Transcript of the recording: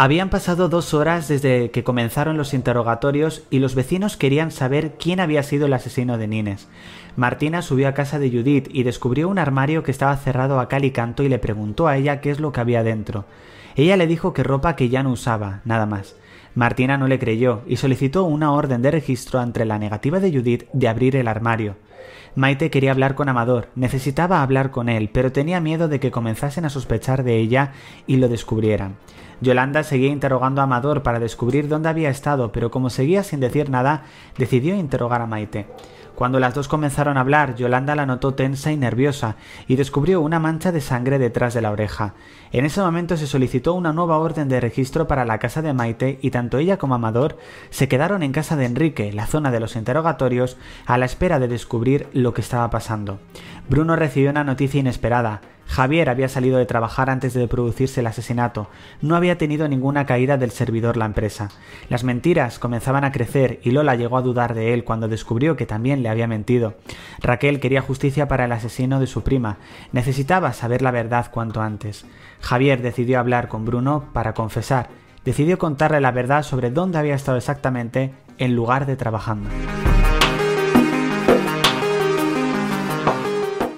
Habían pasado dos horas desde que comenzaron los interrogatorios y los vecinos querían saber quién había sido el asesino de Nines. Martina subió a casa de Judith y descubrió un armario que estaba cerrado a cal y canto y le preguntó a ella qué es lo que había dentro. Ella le dijo que ropa que ya no usaba, nada más. Martina no le creyó y solicitó una orden de registro ante la negativa de Judith de abrir el armario. Maite quería hablar con Amador, necesitaba hablar con él, pero tenía miedo de que comenzasen a sospechar de ella y lo descubrieran. Yolanda seguía interrogando a Amador para descubrir dónde había estado, pero como seguía sin decir nada, decidió interrogar a Maite. Cuando las dos comenzaron a hablar, Yolanda la notó tensa y nerviosa y descubrió una mancha de sangre detrás de la oreja. En ese momento se solicitó una nueva orden de registro para la casa de Maite y tanto ella como Amador se quedaron en casa de Enrique, la zona de los interrogatorios, a la espera de descubrir lo que estaba pasando. Bruno recibió una noticia inesperada. Javier había salido de trabajar antes de producirse el asesinato. No había tenido ninguna caída del servidor la empresa. Las mentiras comenzaban a crecer y Lola llegó a dudar de él cuando descubrió que también le había mentido. Raquel quería justicia para el asesino de su prima. Necesitaba saber la verdad cuanto antes. Javier decidió hablar con Bruno para confesar. Decidió contarle la verdad sobre dónde había estado exactamente en lugar de trabajando.